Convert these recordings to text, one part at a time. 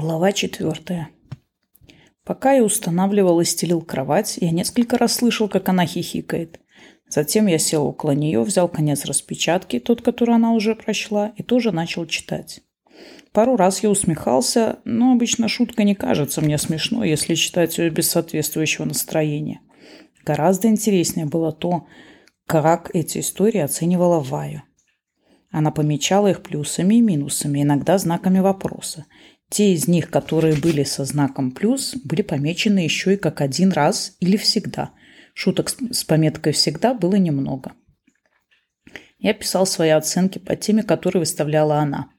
Глава четвертая. Пока я устанавливал и стелил кровать, я несколько раз слышал, как она хихикает. Затем я сел около нее, взял конец распечатки, тот, который она уже прочла, и тоже начал читать. Пару раз я усмехался, но обычно шутка не кажется мне смешной, если читать ее без соответствующего настроения. Гораздо интереснее было то, как эти истории оценивала Вая. Она помечала их плюсами и минусами, иногда знаками вопроса. Те из них, которые были со знаком «плюс», были помечены еще и как один раз или всегда. Шуток с пометкой «всегда» было немного. Я писал свои оценки по теме, которые выставляла она.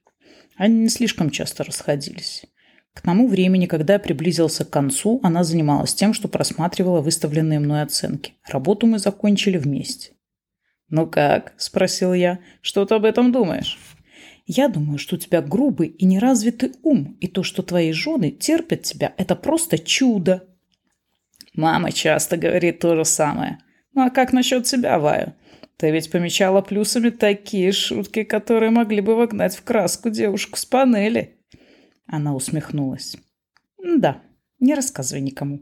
Они не слишком часто расходились. К тому времени, когда я приблизился к концу, она занималась тем, что просматривала выставленные мной оценки. Работу мы закончили вместе. «Ну как?» – спросил я. «Что ты об этом думаешь?» Я думаю, что у тебя грубый и неразвитый ум, и то, что твои жены терпят тебя, это просто чудо. Мама часто говорит то же самое. Ну а как насчет тебя, Ваю? Ты ведь помечала плюсами такие шутки, которые могли бы вогнать в краску девушку с панели. Она усмехнулась. Да, не рассказывай никому.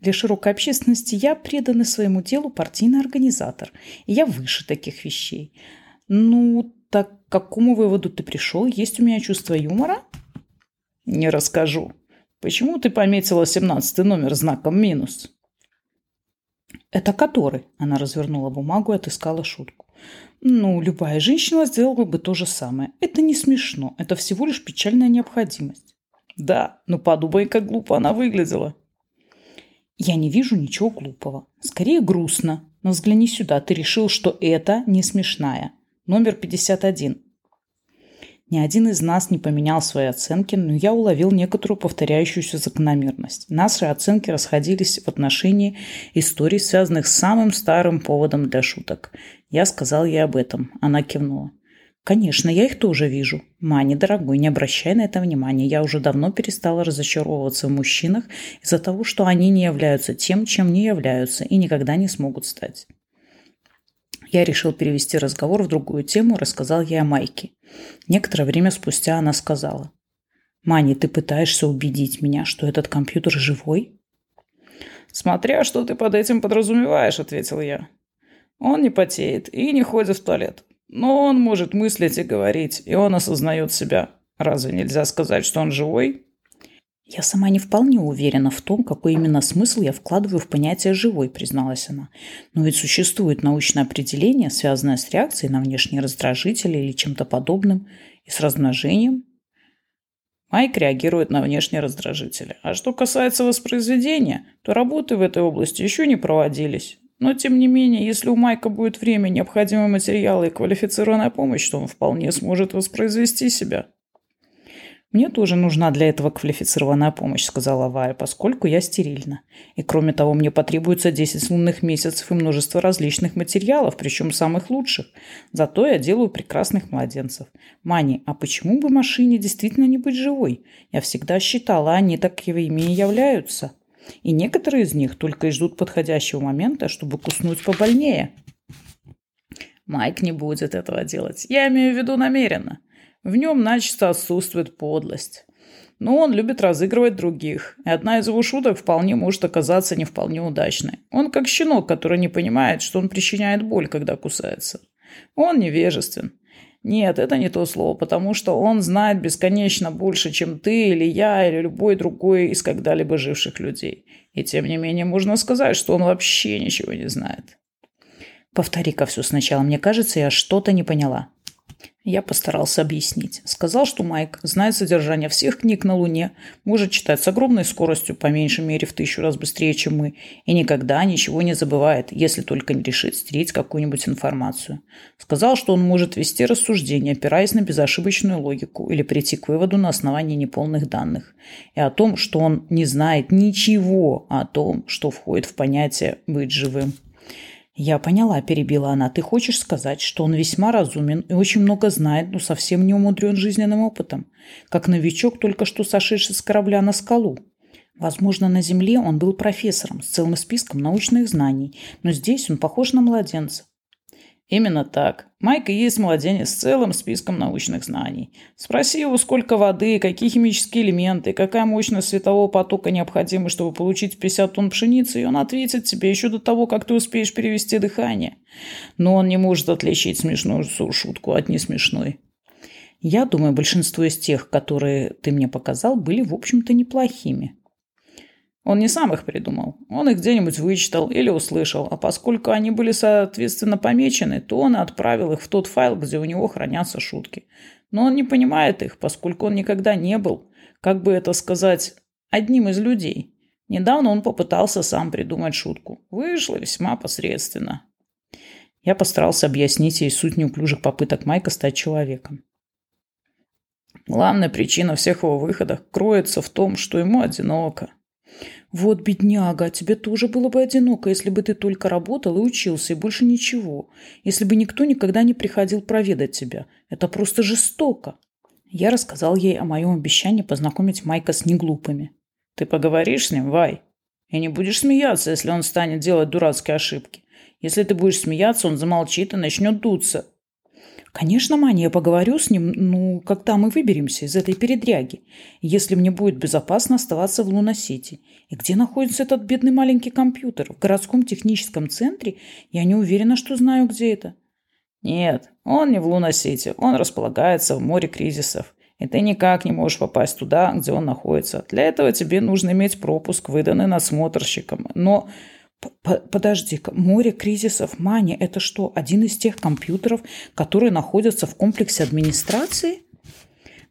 Для широкой общественности я преданный своему делу партийный организатор, и я выше таких вещей. Ну, так к какому выводу ты пришел? Есть у меня чувство юмора? Не расскажу. Почему ты пометила семнадцатый номер знаком минус? Это который? Она развернула бумагу и отыскала шутку. Ну, любая женщина сделала бы то же самое. Это не смешно. Это всего лишь печальная необходимость. Да, но подумай, как глупо она выглядела. Я не вижу ничего глупого. Скорее грустно. Но взгляни сюда. Ты решил, что это не смешная. Номер 51. Ни один из нас не поменял свои оценки, но я уловил некоторую повторяющуюся закономерность. Наши оценки расходились в отношении историй, связанных с самым старым поводом для шуток. Я сказал ей об этом. Она кивнула. «Конечно, я их тоже вижу. Мани, дорогой, не обращай на это внимания. Я уже давно перестала разочаровываться в мужчинах из-за того, что они не являются тем, чем не являются и никогда не смогут стать. Я решил перевести разговор в другую тему, рассказал ей о Майке. Некоторое время спустя она сказала. «Мани, ты пытаешься убедить меня, что этот компьютер живой?» «Смотря, что ты под этим подразумеваешь», — ответил я. «Он не потеет и не ходит в туалет. Но он может мыслить и говорить, и он осознает себя. Разве нельзя сказать, что он живой?» «Я сама не вполне уверена в том, какой именно смысл я вкладываю в понятие «живой», призналась она. Но ведь существует научное определение, связанное с реакцией на внешние раздражители или чем-то подобным, и с размножением. Майк реагирует на внешние раздражители. А что касается воспроизведения, то работы в этой области еще не проводились. Но, тем не менее, если у Майка будет время, необходимые материалы и квалифицированная помощь, то он вполне сможет воспроизвести себя. «Мне тоже нужна для этого квалифицированная помощь», — сказала Вая, «поскольку я стерильна. И кроме того, мне потребуется 10 лунных месяцев и множество различных материалов, причем самых лучших. Зато я делаю прекрасных младенцев. Мани, а почему бы машине действительно не быть живой? Я всегда считала, они таковыми и являются. И некоторые из них только и ждут подходящего момента, чтобы куснуть побольнее». Майк не будет этого делать. Я имею в виду намеренно. В нем начисто отсутствует подлость. Но он любит разыгрывать других, и одна из его шуток вполне может оказаться не вполне удачной. Он как щенок, который не понимает, что он причиняет боль, когда кусается. Он невежествен. Нет, это не то слово, потому что он знает бесконечно больше, чем ты или я, или любой другой из когда-либо живших людей. И тем не менее можно сказать, что он вообще ничего не знает. Повтори-ка все сначала. Мне кажется, я что-то не поняла. Я постарался объяснить. Сказал, что Майк знает содержание всех книг на Луне, может читать с огромной скоростью, по меньшей мере в тысячу раз быстрее, чем мы, и никогда ничего не забывает, если только не решит стереть какую-нибудь информацию. Сказал, что он может вести рассуждения, опираясь на безошибочную логику или прийти к выводу на основании неполных данных. И о том, что он не знает ничего о том, что входит в понятие «быть живым». «Я поняла», – перебила она. «Ты хочешь сказать, что он весьма разумен и очень много знает, но совсем не умудрен жизненным опытом, как новичок, только что сошедший с корабля на скалу. Возможно, на Земле он был профессором с целым списком научных знаний, но здесь он похож на младенца. Именно так. Майка есть младенец с целым списком научных знаний. Спроси его, сколько воды, какие химические элементы, какая мощность светового потока необходима, чтобы получить 50 тонн пшеницы, и он ответит тебе еще до того, как ты успеешь перевести дыхание. Но он не может отличить смешную шутку от несмешной. Я думаю, большинство из тех, которые ты мне показал, были, в общем-то, неплохими. Он не сам их придумал. Он их где-нибудь вычитал или услышал, а поскольку они были, соответственно, помечены, то он отправил их в тот файл, где у него хранятся шутки. Но он не понимает их, поскольку он никогда не был, как бы это сказать, одним из людей. Недавно он попытался сам придумать шутку. Вышло весьма посредственно. Я постарался объяснить ей суть неуклюжих попыток Майка стать человеком. Главная причина всех его выходов кроется в том, что ему одиноко. «Вот, бедняга, тебе тоже было бы одиноко, если бы ты только работал и учился, и больше ничего. Если бы никто никогда не приходил проведать тебя. Это просто жестоко». Я рассказал ей о моем обещании познакомить Майка с неглупыми. «Ты поговоришь с ним, Вай? И не будешь смеяться, если он станет делать дурацкие ошибки. Если ты будешь смеяться, он замолчит и начнет дуться. Конечно, Маня, я поговорю с ним, ну, когда мы выберемся из этой передряги. Если мне будет безопасно оставаться в Луна-Сити. И где находится этот бедный маленький компьютер? В городском техническом центре? Я не уверена, что знаю, где это. Нет, он не в Луна-Сити. Он располагается в море кризисов. И ты никак не можешь попасть туда, где он находится. Для этого тебе нужно иметь пропуск, выданный надсмотрщиком. Но Подожди-ка, море кризисов Мани – это что, один из тех компьютеров, которые находятся в комплексе администрации?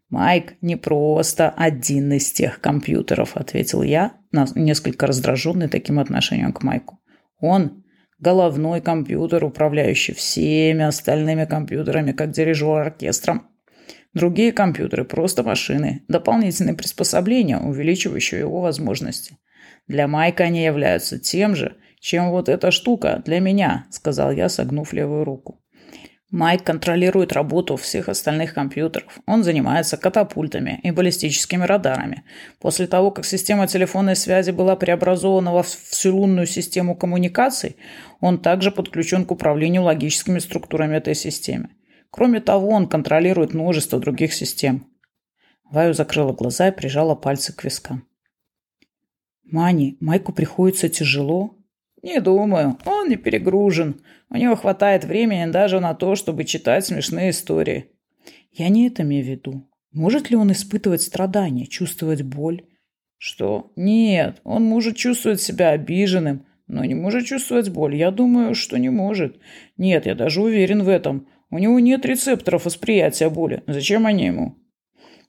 Майк не просто один из тех компьютеров, ответил я, несколько раздраженный таким отношением к Майку. Он головной компьютер, управляющий всеми остальными компьютерами, как дирижер оркестром. Другие компьютеры – просто машины, дополнительные приспособления, увеличивающие его возможности. Для Майка они являются тем же, чем вот эта штука для меня», – сказал я, согнув левую руку. Майк контролирует работу всех остальных компьютеров. Он занимается катапультами и баллистическими радарами. После того, как система телефонной связи была преобразована во всю систему коммуникаций, он также подключен к управлению логическими структурами этой системы. Кроме того, он контролирует множество других систем. Ваю закрыла глаза и прижала пальцы к вискам. Мани, Майку приходится тяжело? Не думаю, он не перегружен. У него хватает времени даже на то, чтобы читать смешные истории. Я не это имею в виду. Может ли он испытывать страдания, чувствовать боль? Что? Нет, он может чувствовать себя обиженным, но не может чувствовать боль. Я думаю, что не может. Нет, я даже уверен в этом. У него нет рецепторов восприятия боли. Зачем они ему?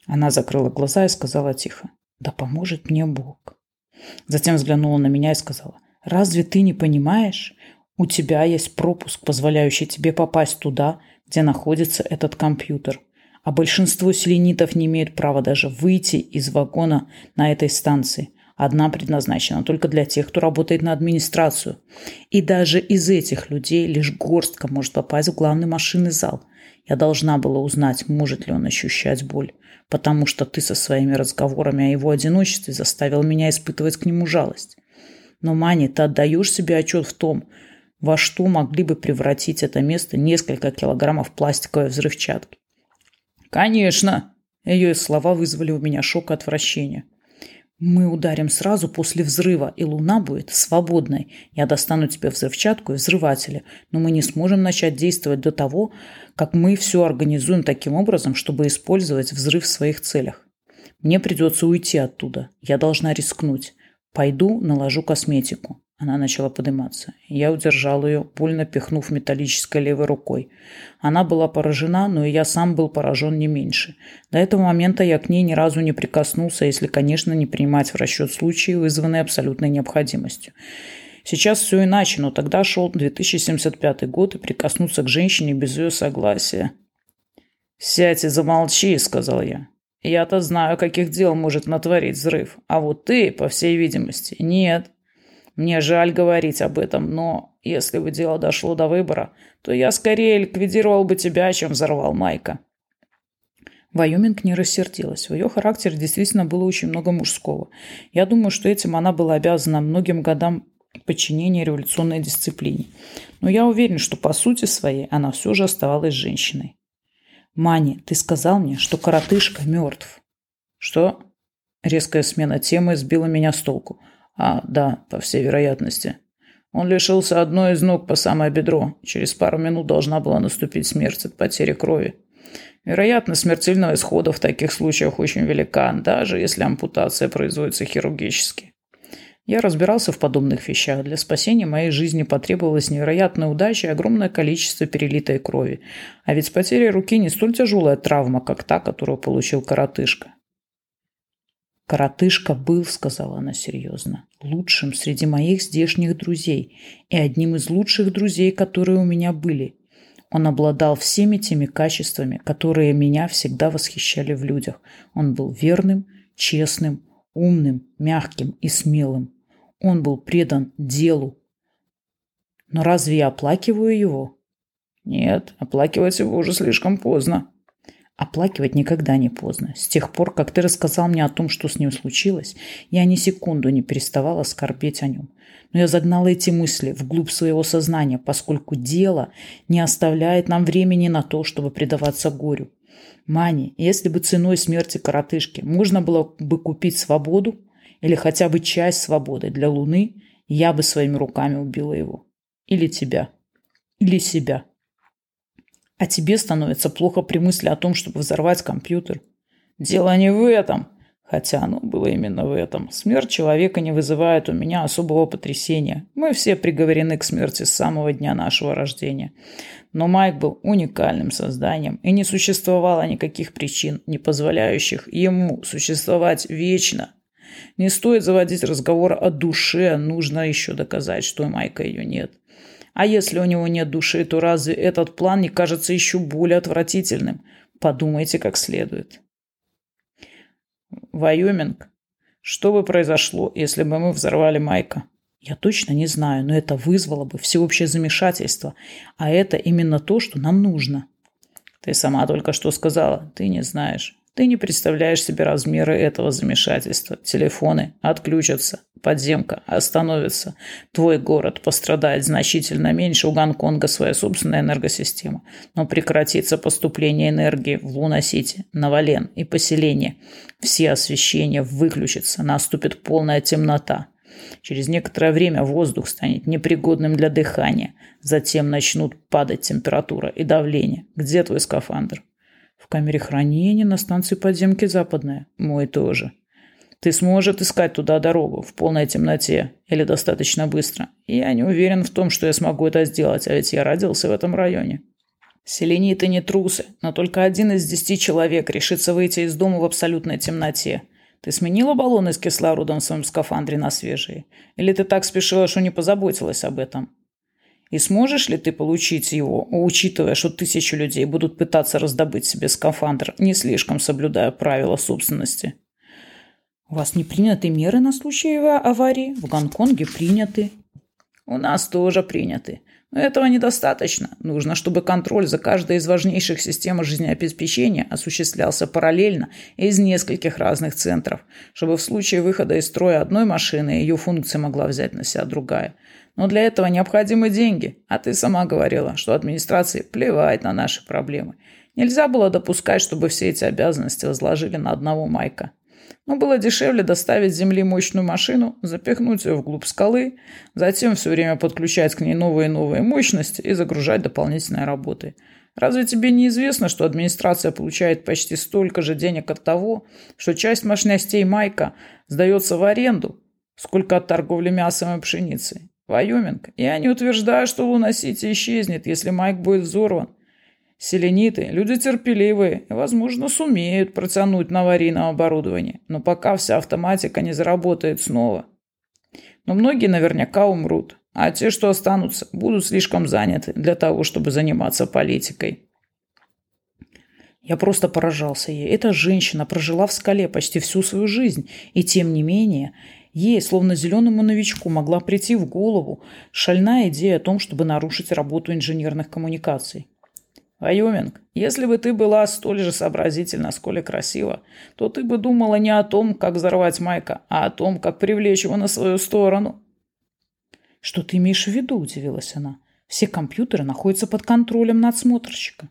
Она закрыла глаза и сказала тихо. Да поможет мне Бог. Затем взглянула на меня и сказала, «Разве ты не понимаешь? У тебя есть пропуск, позволяющий тебе попасть туда, где находится этот компьютер. А большинство селенитов не имеют права даже выйти из вагона на этой станции. Одна предназначена только для тех, кто работает на администрацию. И даже из этих людей лишь горстка может попасть в главный машинный зал. Я должна была узнать, может ли он ощущать боль потому что ты со своими разговорами о его одиночестве заставил меня испытывать к нему жалость. Но, Мани, ты отдаешь себе отчет в том, во что могли бы превратить это место несколько килограммов пластиковой взрывчатки. «Конечно!» Ее слова вызвали у меня шок и отвращение. Мы ударим сразу после взрыва, и луна будет свободной. Я достану тебе взрывчатку и взрыватели, но мы не сможем начать действовать до того, как мы все организуем таким образом, чтобы использовать взрыв в своих целях. Мне придется уйти оттуда. Я должна рискнуть. Пойду, наложу косметику. Она начала подниматься. Я удержал ее, больно пихнув металлической левой рукой. Она была поражена, но и я сам был поражен не меньше. До этого момента я к ней ни разу не прикоснулся, если, конечно, не принимать в расчет случаи, вызванные абсолютной необходимостью. Сейчас все иначе, но тогда шел 2075 год, и прикоснуться к женщине без ее согласия. «Сядь и замолчи», — сказал я. «Я-то знаю, каких дел может натворить взрыв, а вот ты, по всей видимости, нет». Мне жаль говорить об этом, но если бы дело дошло до выбора, то я скорее ликвидировал бы тебя, чем взорвал Майка». Вайоминг не рассердилась. В ее характере действительно было очень много мужского. Я думаю, что этим она была обязана многим годам подчинения революционной дисциплине. Но я уверен, что по сути своей она все же оставалась женщиной. «Мани, ты сказал мне, что коротышка мертв». «Что?» Резкая смена темы сбила меня с толку. «А, да, по всей вероятности». Он лишился одной из ног по самое бедро. Через пару минут должна была наступить смерть от потери крови. Вероятно, смертельного исхода в таких случаях очень велика, даже если ампутация производится хирургически. Я разбирался в подобных вещах. Для спасения моей жизни потребовалась невероятная удача и огромное количество перелитой крови. А ведь потеря руки не столь тяжелая травма, как та, которую получил коротышка. «Коротышка был, — сказала она серьезно, — лучшим среди моих здешних друзей и одним из лучших друзей, которые у меня были. Он обладал всеми теми качествами, которые меня всегда восхищали в людях. Он был верным, честным, умным, мягким и смелым. Он был предан делу. Но разве я оплакиваю его? Нет, оплакивать его уже слишком поздно. Оплакивать никогда не поздно. С тех пор, как ты рассказал мне о том, что с ним случилось, я ни секунду не переставала скорбеть о нем. Но я загнала эти мысли вглубь своего сознания, поскольку дело не оставляет нам времени на то, чтобы предаваться горю. Мани, если бы ценой смерти коротышки можно было бы купить свободу или хотя бы часть свободы для Луны, я бы своими руками убила его. Или тебя. Или себя. А тебе становится плохо при мысли о том, чтобы взорвать компьютер. Дело не в этом. Хотя оно было именно в этом. Смерть человека не вызывает у меня особого потрясения. Мы все приговорены к смерти с самого дня нашего рождения. Но Майк был уникальным созданием, и не существовало никаких причин, не позволяющих ему существовать вечно. Не стоит заводить разговор о душе, нужно еще доказать, что у Майка ее нет. А если у него нет души, то разве этот план не кажется еще более отвратительным? Подумайте как следует. Вайоминг. Что бы произошло, если бы мы взорвали Майка? Я точно не знаю, но это вызвало бы всеобщее замешательство. А это именно то, что нам нужно. Ты сама только что сказала. Ты не знаешь. Ты не представляешь себе размеры этого замешательства. Телефоны отключатся, подземка остановится. Твой город пострадает значительно меньше, у Гонконга своя собственная энергосистема. Но прекратится поступление энергии в Луна-Сити, Навален и поселение. Все освещения выключатся, наступит полная темнота. Через некоторое время воздух станет непригодным для дыхания. Затем начнут падать температура и давление. Где твой скафандр? В камере хранения на станции подземки Западная. Мой тоже. Ты сможешь искать туда дорогу в полной темноте или достаточно быстро. Я не уверен в том, что я смогу это сделать, а ведь я родился в этом районе. Селениты не трусы, но только один из десяти человек решится выйти из дома в абсолютной темноте. Ты сменила баллоны с кислородом в своем скафандре на свежие? Или ты так спешила, что не позаботилась об этом? И сможешь ли ты получить его, учитывая, что тысячи людей будут пытаться раздобыть себе скафандр, не слишком соблюдая правила собственности? У вас не приняты меры на случай аварии? В Гонконге приняты. У нас тоже приняты. Но этого недостаточно. Нужно, чтобы контроль за каждой из важнейших систем жизнеобеспечения осуществлялся параллельно из нескольких разных центров, чтобы в случае выхода из строя одной машины ее функции могла взять на себя другая – но для этого необходимы деньги. А ты сама говорила, что администрации плевать на наши проблемы. Нельзя было допускать, чтобы все эти обязанности возложили на одного Майка. Но было дешевле доставить с земли мощную машину, запихнуть ее вглубь скалы, затем все время подключать к ней новые и новые мощности и загружать дополнительной работой. Разве тебе не известно, что администрация получает почти столько же денег от того, что часть мощностей Майка сдается в аренду, сколько от торговли мясом и пшеницей? Вайоминг, я не утверждаю, что Луна-Сити исчезнет, если Майк будет взорван. Селениты – люди терпеливые и, возможно, сумеют протянуть на аварийном оборудовании, но пока вся автоматика не заработает снова. Но многие наверняка умрут, а те, что останутся, будут слишком заняты для того, чтобы заниматься политикой. Я просто поражался ей. Эта женщина прожила в скале почти всю свою жизнь, и тем не менее Ей, словно зеленому новичку, могла прийти в голову шальная идея о том, чтобы нарушить работу инженерных коммуникаций. Вайоминг, если бы ты была столь же сообразительна, сколь и красива, то ты бы думала не о том, как взорвать Майка, а о том, как привлечь его на свою сторону. Что ты имеешь в виду, удивилась она. Все компьютеры находятся под контролем надсмотрщика.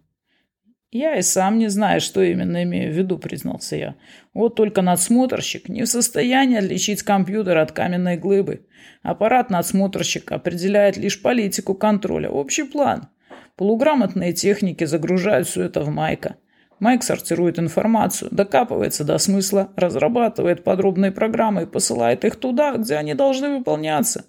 «Я и сам не знаю, что именно имею в виду», – признался я. «Вот только надсмотрщик не в состоянии отличить компьютер от каменной глыбы. Аппарат надсмотрщика определяет лишь политику контроля, общий план. Полуграмотные техники загружают все это в Майка. Майк сортирует информацию, докапывается до смысла, разрабатывает подробные программы и посылает их туда, где они должны выполняться.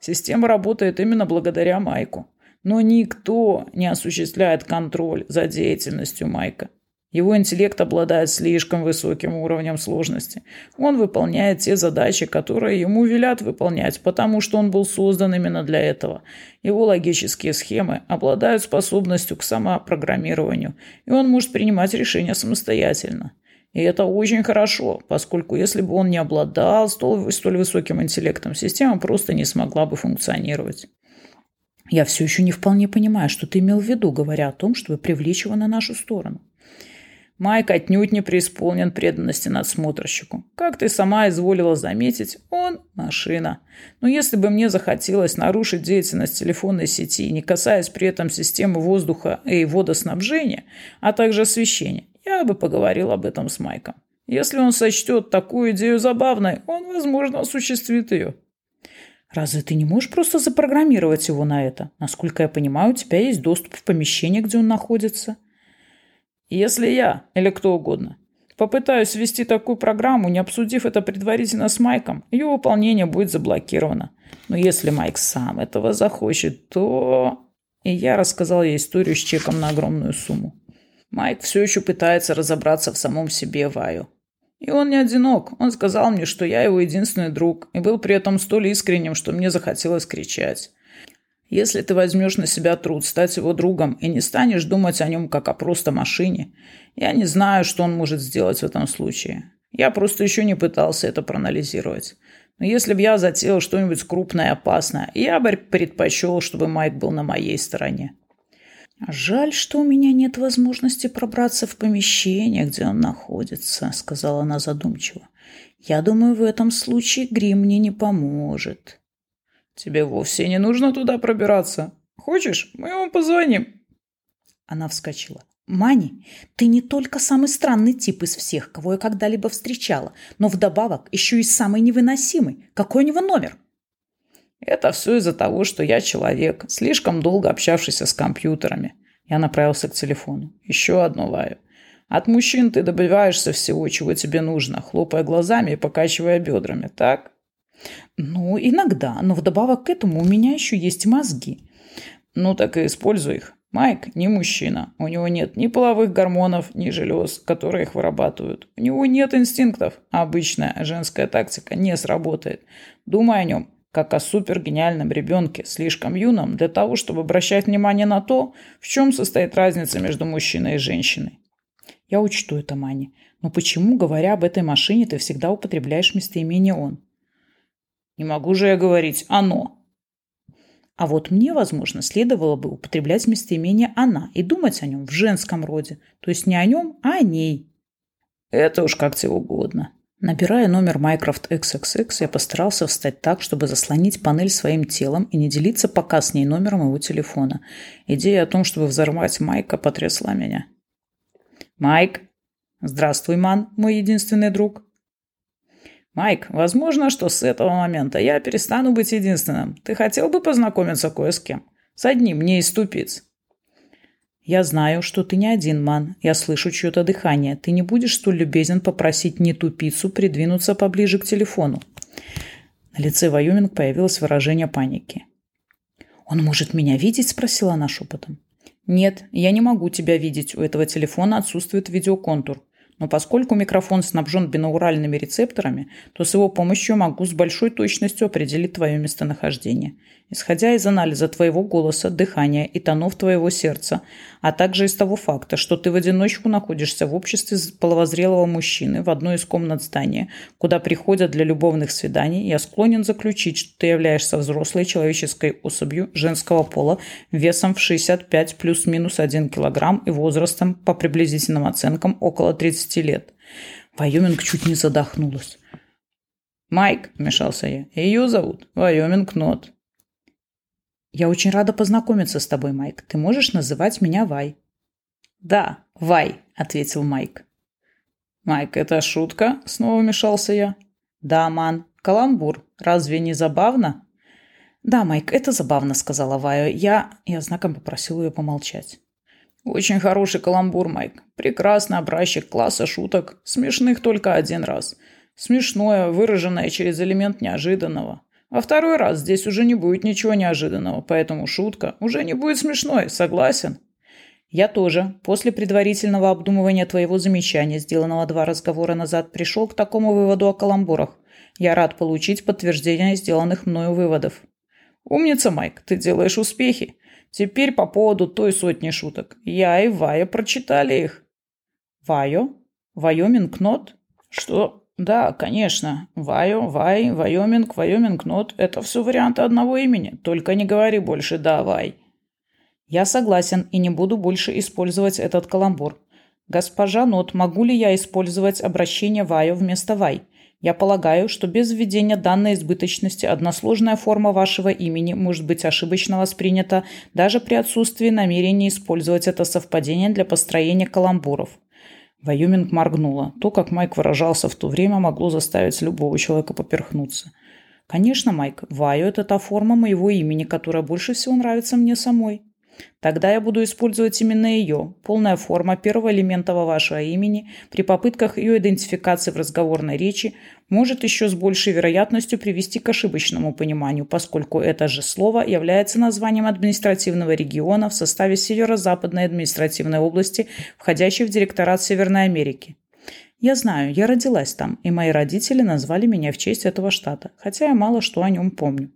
Система работает именно благодаря Майку. Но никто не осуществляет контроль за деятельностью Майка. Его интеллект обладает слишком высоким уровнем сложности. Он выполняет те задачи, которые ему велят выполнять, потому что он был создан именно для этого. Его логические схемы обладают способностью к самопрограммированию, и он может принимать решения самостоятельно. И это очень хорошо, поскольку если бы он не обладал столь, столь высоким интеллектом, система просто не смогла бы функционировать. Я все еще не вполне понимаю, что ты имел в виду, говоря о том, чтобы привлечь его на нашу сторону. Майк отнюдь не преисполнен преданности надсмотрщику. Как ты сама изволила заметить, он – машина. Но если бы мне захотелось нарушить деятельность телефонной сети, не касаясь при этом системы воздуха и водоснабжения, а также освещения, я бы поговорил об этом с Майком. Если он сочтет такую идею забавной, он, возможно, осуществит ее. Разве ты не можешь просто запрограммировать его на это? Насколько я понимаю, у тебя есть доступ в помещение, где он находится. Если я, или кто угодно, попытаюсь ввести такую программу, не обсудив это предварительно с Майком, ее выполнение будет заблокировано. Но если Майк сам этого захочет, то... И я рассказал ей историю с чеком на огромную сумму. Майк все еще пытается разобраться в самом себе, Ваю. И он не одинок. Он сказал мне, что я его единственный друг, и был при этом столь искренним, что мне захотелось кричать. Если ты возьмешь на себя труд стать его другом и не станешь думать о нем как о просто машине, я не знаю, что он может сделать в этом случае. Я просто еще не пытался это проанализировать. Но если бы я затеял что-нибудь крупное и опасное, я бы предпочел, чтобы Майк был на моей стороне. «Жаль, что у меня нет возможности пробраться в помещение, где он находится», — сказала она задумчиво. «Я думаю, в этом случае грим мне не поможет». «Тебе вовсе не нужно туда пробираться. Хочешь, мы ему позвоним?» Она вскочила. «Мани, ты не только самый странный тип из всех, кого я когда-либо встречала, но вдобавок еще и самый невыносимый. Какой у него номер?» Это все из-за того, что я человек, слишком долго общавшийся с компьютерами. Я направился к телефону. Еще одно лаю. От мужчин ты добиваешься всего, чего тебе нужно, хлопая глазами и покачивая бедрами, так? Ну, иногда, но вдобавок к этому у меня еще есть мозги. Ну, так и используй их. Майк не мужчина. У него нет ни половых гормонов, ни желез, которые их вырабатывают. У него нет инстинктов. Обычная женская тактика не сработает. Думай о нем как о супергениальном ребенке, слишком юном для того, чтобы обращать внимание на то, в чем состоит разница между мужчиной и женщиной. Я учту это, Мани. Но почему, говоря об этой машине, ты всегда употребляешь местоимение «он»? Не могу же я говорить «оно». А вот мне, возможно, следовало бы употреблять местоимение «она» и думать о нем в женском роде. То есть не о нем, а о ней. Это уж как тебе угодно. Набирая номер Minecraft XXX, я постарался встать так, чтобы заслонить панель своим телом и не делиться пока с ней номером его телефона. Идея о том, чтобы взорвать Майка, потрясла меня. «Майк!» «Здравствуй, Ман, мой единственный друг!» «Майк, возможно, что с этого момента я перестану быть единственным. Ты хотел бы познакомиться кое с кем? С одним не из ступиц?» «Я знаю, что ты не один, Ман. Я слышу чье-то дыхание. Ты не будешь столь любезен попросить не тупицу придвинуться поближе к телефону?» На лице Вайоминг появилось выражение паники. «Он может меня видеть?» – спросила она шепотом. «Нет, я не могу тебя видеть. У этого телефона отсутствует видеоконтур. Но поскольку микрофон снабжен бинауральными рецепторами, то с его помощью могу с большой точностью определить твое местонахождение. Исходя из анализа твоего голоса, дыхания и тонов твоего сердца, а также из того факта, что ты в одиночку находишься в обществе половозрелого мужчины в одной из комнат здания, куда приходят для любовных свиданий, я склонен заключить, что ты являешься взрослой человеческой особью женского пола весом в 65 плюс-минус 1 килограмм и возрастом, по приблизительным оценкам, около 30 лет. Вайоминг чуть не задохнулась. «Майк», – вмешался я, – «ее зовут Вайоминг Нот». Я очень рада познакомиться с тобой, Майк. Ты можешь называть меня Вай. Да, Вай, ответил Майк. Майк, это шутка? Снова вмешался я. Да, ман. Каламбур. Разве не забавно? Да, Майк, это забавно, сказала Вая. Я... Я знаком попросил ее помолчать. Очень хороший каламбур, Майк. Прекрасный образчик класса шуток. Смешных только один раз. Смешное, выраженное через элемент неожиданного. А второй раз здесь уже не будет ничего неожиданного, поэтому шутка уже не будет смешной, согласен? Я тоже, после предварительного обдумывания твоего замечания, сделанного два разговора назад, пришел к такому выводу о каламбурах. Я рад получить подтверждение сделанных мною выводов. Умница, Майк, ты делаешь успехи. Теперь по поводу той сотни шуток. Я и Вая прочитали их. Вайо? Вайоминг Нот? Что? Да, конечно. Вайо, Вай, Вайоминг, Вайоминг Нот – это все варианты одного имени. Только не говори больше «да, Вай». Я согласен и не буду больше использовать этот каламбур. Госпожа Нот, могу ли я использовать обращение Вайо вместо Вай? Я полагаю, что без введения данной избыточности односложная форма вашего имени может быть ошибочно воспринята даже при отсутствии намерения использовать это совпадение для построения каламбуров. Вайоминг моргнула. То, как Майк выражался в то время, могло заставить любого человека поперхнуться. «Конечно, Майк, Вайо – это та форма моего имени, которая больше всего нравится мне самой». Тогда я буду использовать именно ее, полная форма первого элемента вашего имени, при попытках ее идентификации в разговорной речи, может еще с большей вероятностью привести к ошибочному пониманию, поскольку это же слово является названием административного региона в составе Северо-Западной административной области, входящей в директорат Северной Америки. Я знаю, я родилась там, и мои родители назвали меня в честь этого штата, хотя я мало что о нем помню.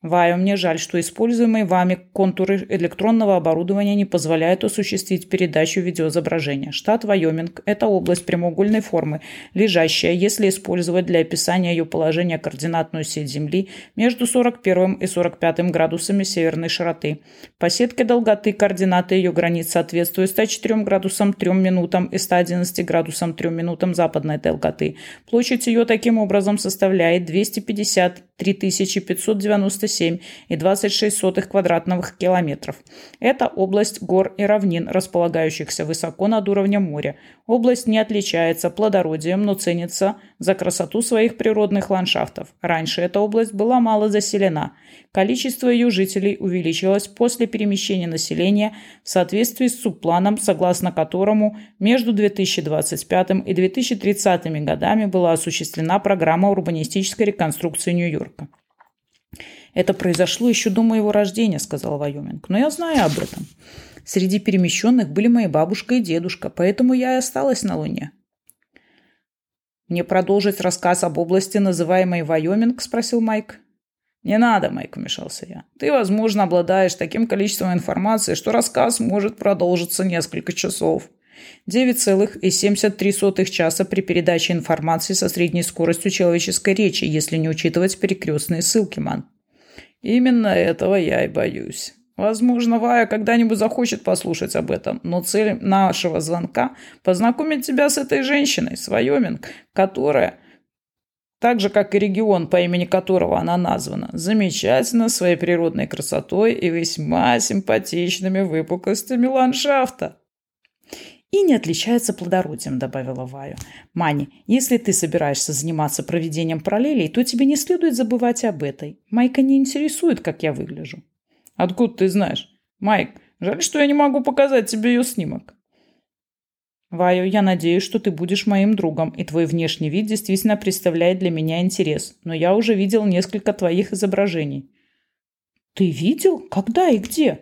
Вайо, мне жаль, что используемые вами контуры электронного оборудования не позволяют осуществить передачу видеоизображения. Штат Вайоминг – это область прямоугольной формы, лежащая, если использовать для описания ее положения координатную сеть Земли между 41 и 45 градусами северной широты. По сетке долготы координаты ее границ соответствуют 104 градусам 3 минутам и 111 градусам 3 минутам западной долготы. Площадь ее таким образом составляет 253 597 97,26 квадратных километров. Это область гор и равнин, располагающихся высоко над уровнем моря. Область не отличается плодородием, но ценится за красоту своих природных ландшафтов. Раньше эта область была мало заселена. Количество ее жителей увеличилось после перемещения населения в соответствии с субпланом, согласно которому между 2025 и 2030 годами была осуществлена программа урбанистической реконструкции Нью-Йорка. Это произошло еще до моего рождения, сказал Вайоминг. Но я знаю об этом. Среди перемещенных были моя бабушка и дедушка, поэтому я и осталась на Луне. «Мне продолжить рассказ об области, называемой Вайоминг?» – спросил Майк. «Не надо, Майк», – вмешался я. «Ты, возможно, обладаешь таким количеством информации, что рассказ может продолжиться несколько часов». 9,73 часа при передаче информации со средней скоростью человеческой речи, если не учитывать перекрестные ссылки, ман. Именно этого я и боюсь. Возможно, Вая когда-нибудь захочет послушать об этом, но цель нашего звонка – познакомить тебя с этой женщиной, с Вайоминг, которая, так же, как и регион, по имени которого она названа, замечательна своей природной красотой и весьма симпатичными выпуклостями ландшафта. «И не отличается плодородием», – добавила Ваю. «Мани, если ты собираешься заниматься проведением параллелей, то тебе не следует забывать об этой. Майка не интересует, как я выгляжу». «Откуда ты знаешь?» «Майк, жаль, что я не могу показать тебе ее снимок». Ваю, я надеюсь, что ты будешь моим другом, и твой внешний вид действительно представляет для меня интерес. Но я уже видел несколько твоих изображений. Ты видел? Когда и где?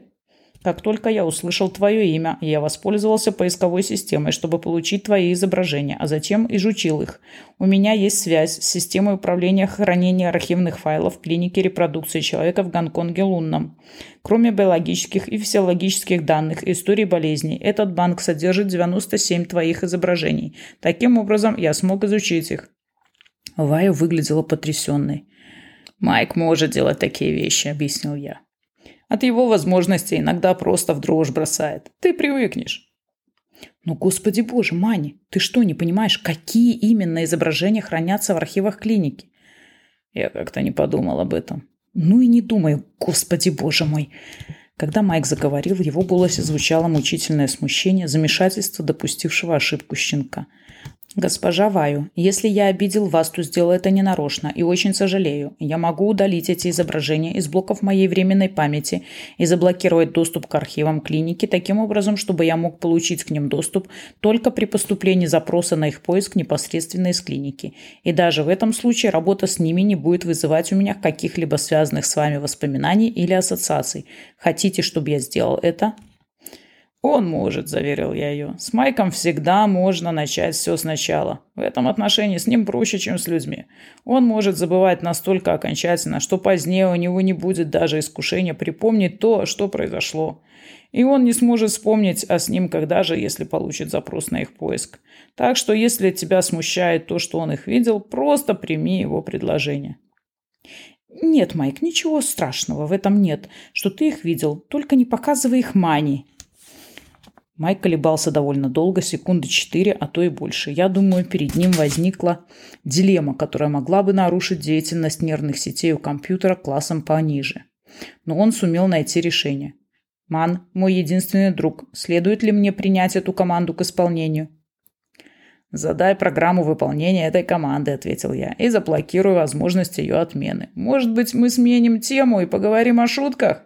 Как только я услышал твое имя, я воспользовался поисковой системой, чтобы получить твои изображения, а затем изучил их. У меня есть связь с системой управления хранения архивных файлов клиники репродукции человека в Гонконге Лунном. Кроме биологических и физиологических данных и истории болезней, этот банк содержит 97 твоих изображений. Таким образом, я смог изучить их. Вая выглядела потрясенной. «Майк может делать такие вещи», — объяснил я. От его возможностей иногда просто в дрожь бросает. Ты привыкнешь. Ну, господи боже, Мани, ты что, не понимаешь, какие именно изображения хранятся в архивах клиники? Я как-то не подумал об этом. Ну и не думаю, господи боже мой. Когда Майк заговорил, в его голосе звучало мучительное смущение, замешательство допустившего ошибку щенка – «Госпожа Ваю, если я обидел вас, то сделал это ненарочно и очень сожалею. Я могу удалить эти изображения из блоков моей временной памяти и заблокировать доступ к архивам клиники таким образом, чтобы я мог получить к ним доступ только при поступлении запроса на их поиск непосредственно из клиники. И даже в этом случае работа с ними не будет вызывать у меня каких-либо связанных с вами воспоминаний или ассоциаций. Хотите, чтобы я сделал это?» «Он может», – заверил я ее. «С Майком всегда можно начать все сначала. В этом отношении с ним проще, чем с людьми. Он может забывать настолько окончательно, что позднее у него не будет даже искушения припомнить то, что произошло. И он не сможет вспомнить о снимках даже, если получит запрос на их поиск. Так что, если тебя смущает то, что он их видел, просто прими его предложение». «Нет, Майк, ничего страшного в этом нет, что ты их видел. Только не показывай их Мани», Майк колебался довольно долго, секунды четыре, а то и больше. Я думаю, перед ним возникла дилемма, которая могла бы нарушить деятельность нервных сетей у компьютера классом пониже. Но он сумел найти решение. «Ман, мой единственный друг, следует ли мне принять эту команду к исполнению?» «Задай программу выполнения этой команды», — ответил я, «и заблокируй возможность ее отмены. Может быть, мы сменим тему и поговорим о шутках?»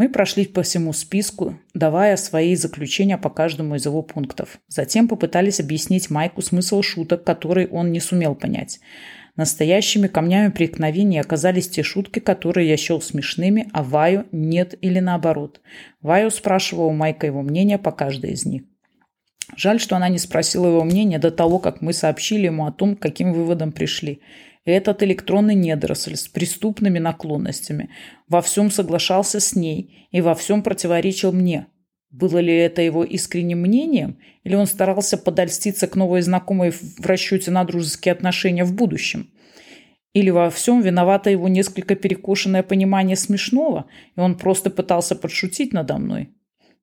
Мы прошли по всему списку, давая свои заключения по каждому из его пунктов. Затем попытались объяснить Майку смысл шуток, который он не сумел понять. Настоящими камнями преткновения оказались те шутки, которые я счел смешными, а Ваю нет или наоборот. Ваю спрашивал у Майка его мнение по каждой из них. Жаль, что она не спросила его мнения до того, как мы сообщили ему о том, к каким выводам пришли – этот электронный недоросль с преступными наклонностями во всем соглашался с ней и во всем противоречил мне. Было ли это его искренним мнением, или он старался подольститься к новой знакомой в расчете на дружеские отношения в будущем? Или во всем виновато его несколько перекошенное понимание смешного, и он просто пытался подшутить надо мной?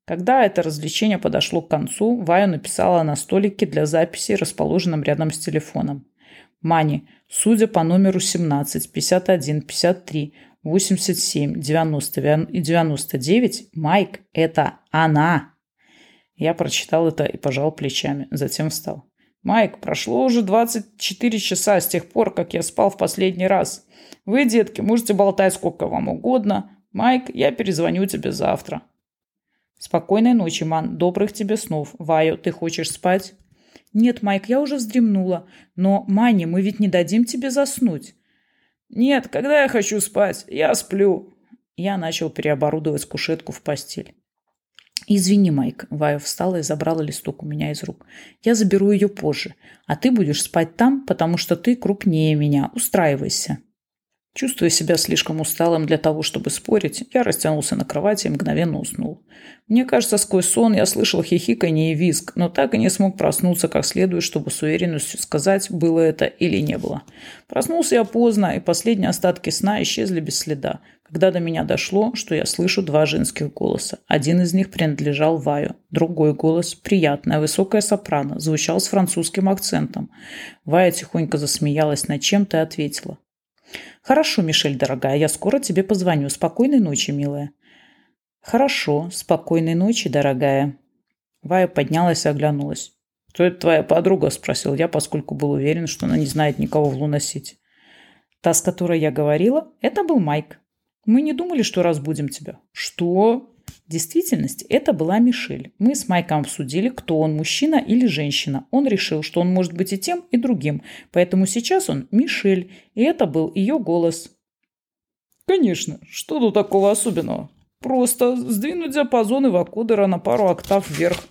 Когда это развлечение подошло к концу, Вая написала на столике для записи, расположенном рядом с телефоном. «Мани, Судя по номеру 17, 51, 53, 87, 90 и 99, Майк – это она. Я прочитал это и пожал плечами, затем встал. «Майк, прошло уже 24 часа с тех пор, как я спал в последний раз. Вы, детки, можете болтать сколько вам угодно. Майк, я перезвоню тебе завтра». «Спокойной ночи, Ман. Добрых тебе снов. Вайо, ты хочешь спать?» «Нет, Майк, я уже вздремнула. Но, Мани, мы ведь не дадим тебе заснуть». «Нет, когда я хочу спать, я сплю». Я начал переоборудовать кушетку в постель. «Извини, Майк», — Вая встала и забрала листок у меня из рук. «Я заберу ее позже, а ты будешь спать там, потому что ты крупнее меня. Устраивайся». Чувствуя себя слишком усталым для того, чтобы спорить, я растянулся на кровати и мгновенно уснул. Мне кажется, сквозь сон я слышал хихиканье и визг, но так и не смог проснуться как следует, чтобы с уверенностью сказать, было это или не было. Проснулся я поздно, и последние остатки сна исчезли без следа, когда до меня дошло, что я слышу два женских голоса. Один из них принадлежал Ваю, другой голос, приятная, высокая сопрано, звучал с французским акцентом. Вая тихонько засмеялась над чем-то и ответила. «Хорошо, Мишель, дорогая, я скоро тебе позвоню. Спокойной ночи, милая». «Хорошо, спокойной ночи, дорогая». Вая поднялась и оглянулась. «Кто это твоя подруга?» – спросил я, поскольку был уверен, что она не знает никого в Луносити. «Та, с которой я говорила, это был Майк. Мы не думали, что разбудим тебя». «Что?» В действительности это была Мишель. Мы с Майком обсудили, кто он, мужчина или женщина. Он решил, что он может быть и тем, и другим. Поэтому сейчас он Мишель, и это был ее голос. Конечно, что тут такого особенного? Просто сдвинуть диапазон Ивакудера на пару октав вверх.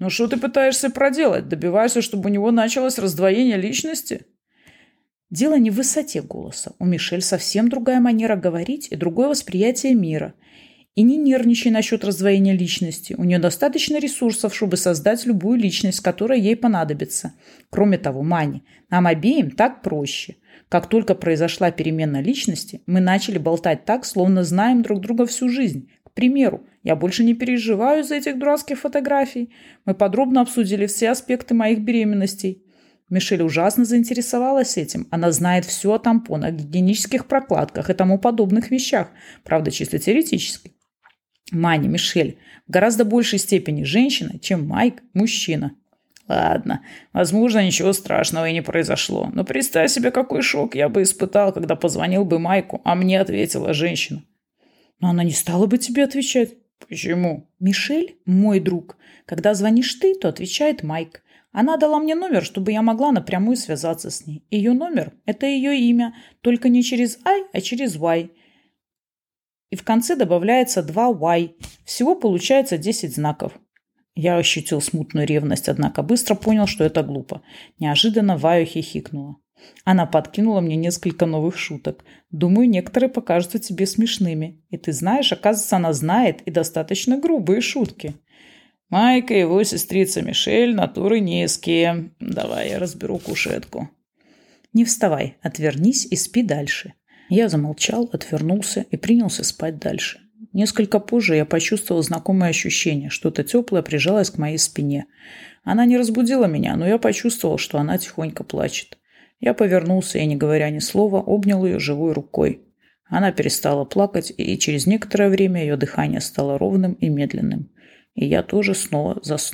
Но что ты пытаешься проделать? Добиваешься, чтобы у него началось раздвоение личности? Дело не в высоте голоса. У Мишель совсем другая манера говорить и другое восприятие мира. И не нервничай насчет раздвоения личности. У нее достаточно ресурсов, чтобы создать любую личность, которая ей понадобится. Кроме того, Мани, нам обеим так проще. Как только произошла перемена личности, мы начали болтать так, словно знаем друг друга всю жизнь. К примеру, я больше не переживаю из-за этих дурацких фотографий. Мы подробно обсудили все аспекты моих беременностей. Мишель ужасно заинтересовалась этим. Она знает все о тампонах, гигиенических прокладках и тому подобных вещах. Правда, чисто теоретически. Маня, Мишель в гораздо большей степени женщина, чем Майк мужчина. Ладно, возможно, ничего страшного и не произошло. Но представь себе, какой шок я бы испытал, когда позвонил бы Майку, а мне ответила женщина. Но она не стала бы тебе отвечать. Почему? Мишель – мой друг. Когда звонишь ты, то отвечает Майк. Она дала мне номер, чтобы я могла напрямую связаться с ней. Ее номер – это ее имя, только не через I, а через Y. И в конце добавляется два Y. Всего получается 10 знаков. Я ощутил смутную ревность, однако быстро понял, что это глупо. Неожиданно Ваю хихикнула. Она подкинула мне несколько новых шуток. Думаю, некоторые покажутся тебе смешными. И ты знаешь, оказывается, она знает и достаточно грубые шутки. Майка и его сестрица Мишель натуры низкие. Давай я разберу кушетку. Не вставай, отвернись и спи дальше. Я замолчал, отвернулся и принялся спать дальше. Несколько позже я почувствовал знакомое ощущение. Что-то теплое прижалось к моей спине. Она не разбудила меня, но я почувствовал, что она тихонько плачет. Я повернулся и, не говоря ни слова, обнял ее живой рукой. Она перестала плакать, и через некоторое время ее дыхание стало ровным и медленным. И я тоже снова заснул.